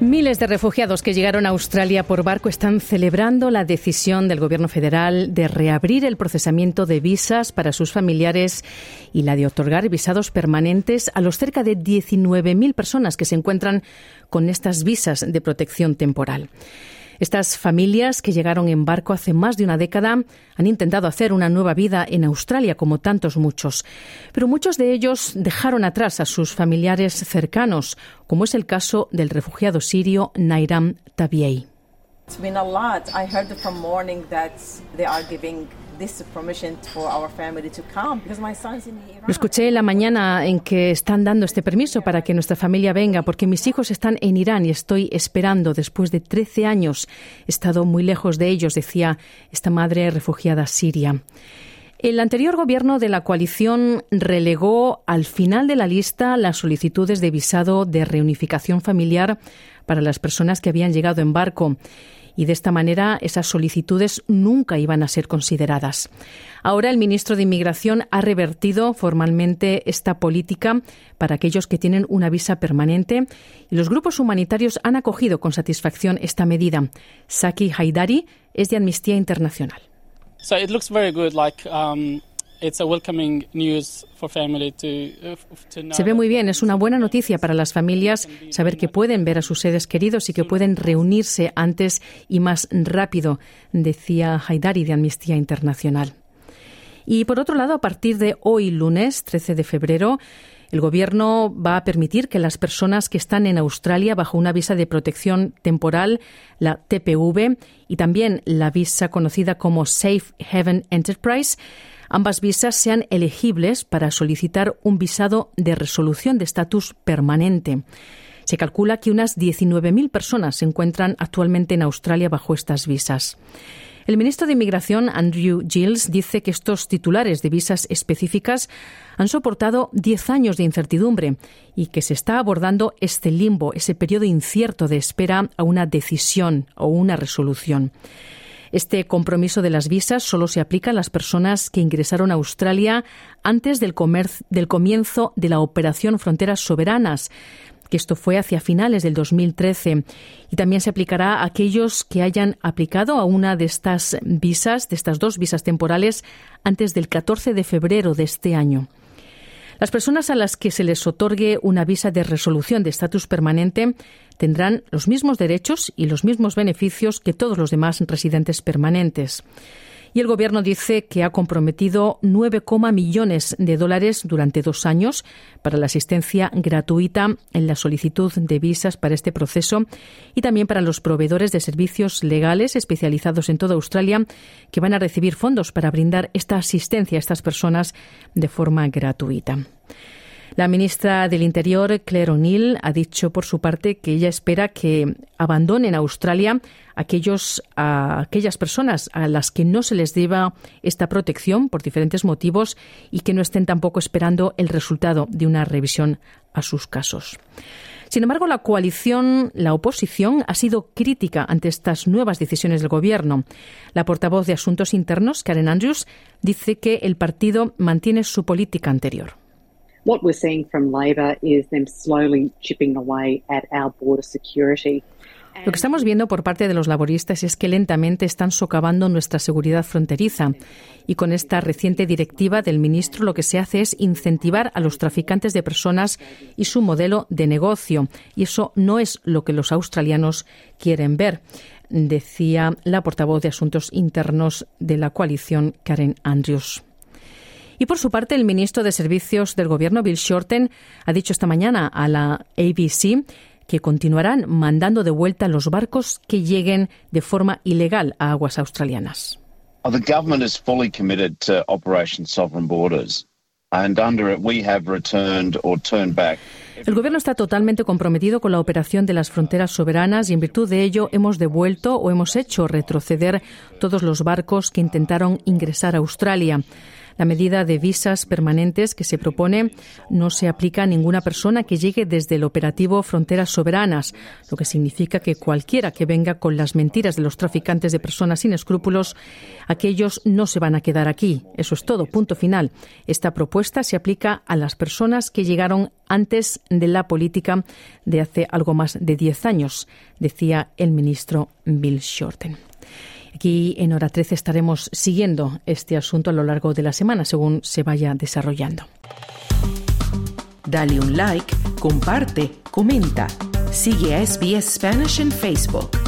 Miles de refugiados que llegaron a Australia por barco están celebrando la decisión del Gobierno federal de reabrir el procesamiento de visas para sus familiares y la de otorgar visados permanentes a los cerca de 19.000 personas que se encuentran con estas visas de protección temporal. Estas familias que llegaron en barco hace más de una década han intentado hacer una nueva vida en Australia, como tantos muchos. Pero muchos de ellos dejaron atrás a sus familiares cercanos, como es el caso del refugiado sirio Nairam Tabiei. Lo escuché la mañana en que están dando este permiso para que nuestra familia venga, porque mis hijos están en Irán y estoy esperando. Después de 13 años he estado muy lejos de ellos, decía esta madre refugiada siria. El anterior gobierno de la coalición relegó al final de la lista las solicitudes de visado de reunificación familiar para las personas que habían llegado en barco y de esta manera esas solicitudes nunca iban a ser consideradas. Ahora el ministro de Inmigración ha revertido formalmente esta política para aquellos que tienen una visa permanente y los grupos humanitarios han acogido con satisfacción esta medida. Saki Haidari es de Amnistía Internacional. Se ve muy bien, es una buena noticia para las familias saber que pueden ver a sus seres queridos y que pueden reunirse antes y más rápido, decía Haidari de Amnistía Internacional. Y por otro lado, a partir de hoy, lunes 13 de febrero, el Gobierno va a permitir que las personas que están en Australia bajo una visa de protección temporal, la TPV, y también la visa conocida como Safe Haven Enterprise, ambas visas sean elegibles para solicitar un visado de resolución de estatus permanente. Se calcula que unas 19.000 personas se encuentran actualmente en Australia bajo estas visas. El ministro de Inmigración, Andrew Gilles, dice que estos titulares de visas específicas han soportado 10 años de incertidumbre y que se está abordando este limbo, ese periodo incierto de espera a una decisión o una resolución. Este compromiso de las visas solo se aplica a las personas que ingresaron a Australia antes del, comienzo de la operación Fronteras Soberanas que esto fue hacia finales del 2013 y también se aplicará a aquellos que hayan aplicado a una de estas visas, de estas dos visas temporales, antes del 14 de febrero de este año. Las personas a las que se les otorgue una visa de resolución de estatus permanente tendrán los mismos derechos y los mismos beneficios que todos los demás residentes permanentes. Y el Gobierno dice que ha comprometido 9, millones de dólares durante dos años para la asistencia gratuita en la solicitud de visas para este proceso y también para los proveedores de servicios legales especializados en toda Australia que van a recibir fondos para brindar esta asistencia a estas personas de forma gratuita. La ministra del Interior, Claire O'Neill, ha dicho por su parte que ella espera que abandonen Australia aquellos, aquellas personas a las que no se les deba esta protección por diferentes motivos y que no estén tampoco esperando el resultado de una revisión a sus casos. Sin embargo, la coalición, la oposición, ha sido crítica ante estas nuevas decisiones del Gobierno. La portavoz de Asuntos Internos, Karen Andrews, dice que el partido mantiene su política anterior. What we're seeing from Labor is them slowly chipping away at our border security. Lo que estamos viendo por parte de los laboristas es que lentamente están socavando nuestra seguridad fronteriza. Y con esta reciente directiva del ministro lo que se hace es incentivar a los traficantes de personas y su modelo de negocio. Y eso no es lo que los australianos quieren ver, decía la portavoz de Asuntos Internos de la coalición, Karen Andrews. Y por su parte, el ministro de Servicios del Gobierno, Bill Shorten, ha dicho esta mañana a la ABC que continuarán mandando de vuelta los barcos que lleguen de forma ilegal a aguas australianas. The government is fully committed to Operation Sovereign Borders. And under it, we have returned or turned back El Gobierno está totalmente comprometido con la operación de las fronteras soberanas y en virtud de ello hemos devuelto o hemos hecho retroceder todos los barcos que intentaron ingresar a Australia. La medida de visas permanentes que se propone no se aplica a ninguna persona que llegue desde el operativo Fronteras Soberanas, lo que significa que cualquiera que venga con las mentiras de los traficantes de personas sin escrúpulos, aquellos no se van a quedar aquí. Eso es todo, punto final. Esta propuesta se aplica a las personas que llegaron antes de la política de hace algo más de diez años, decía el ministro Bill Shorten. Aquí en Hora 13 estaremos siguiendo este asunto a lo largo de la semana según se vaya desarrollando. Dale un like, comparte, comenta. Sigue a SBS Spanish en Facebook.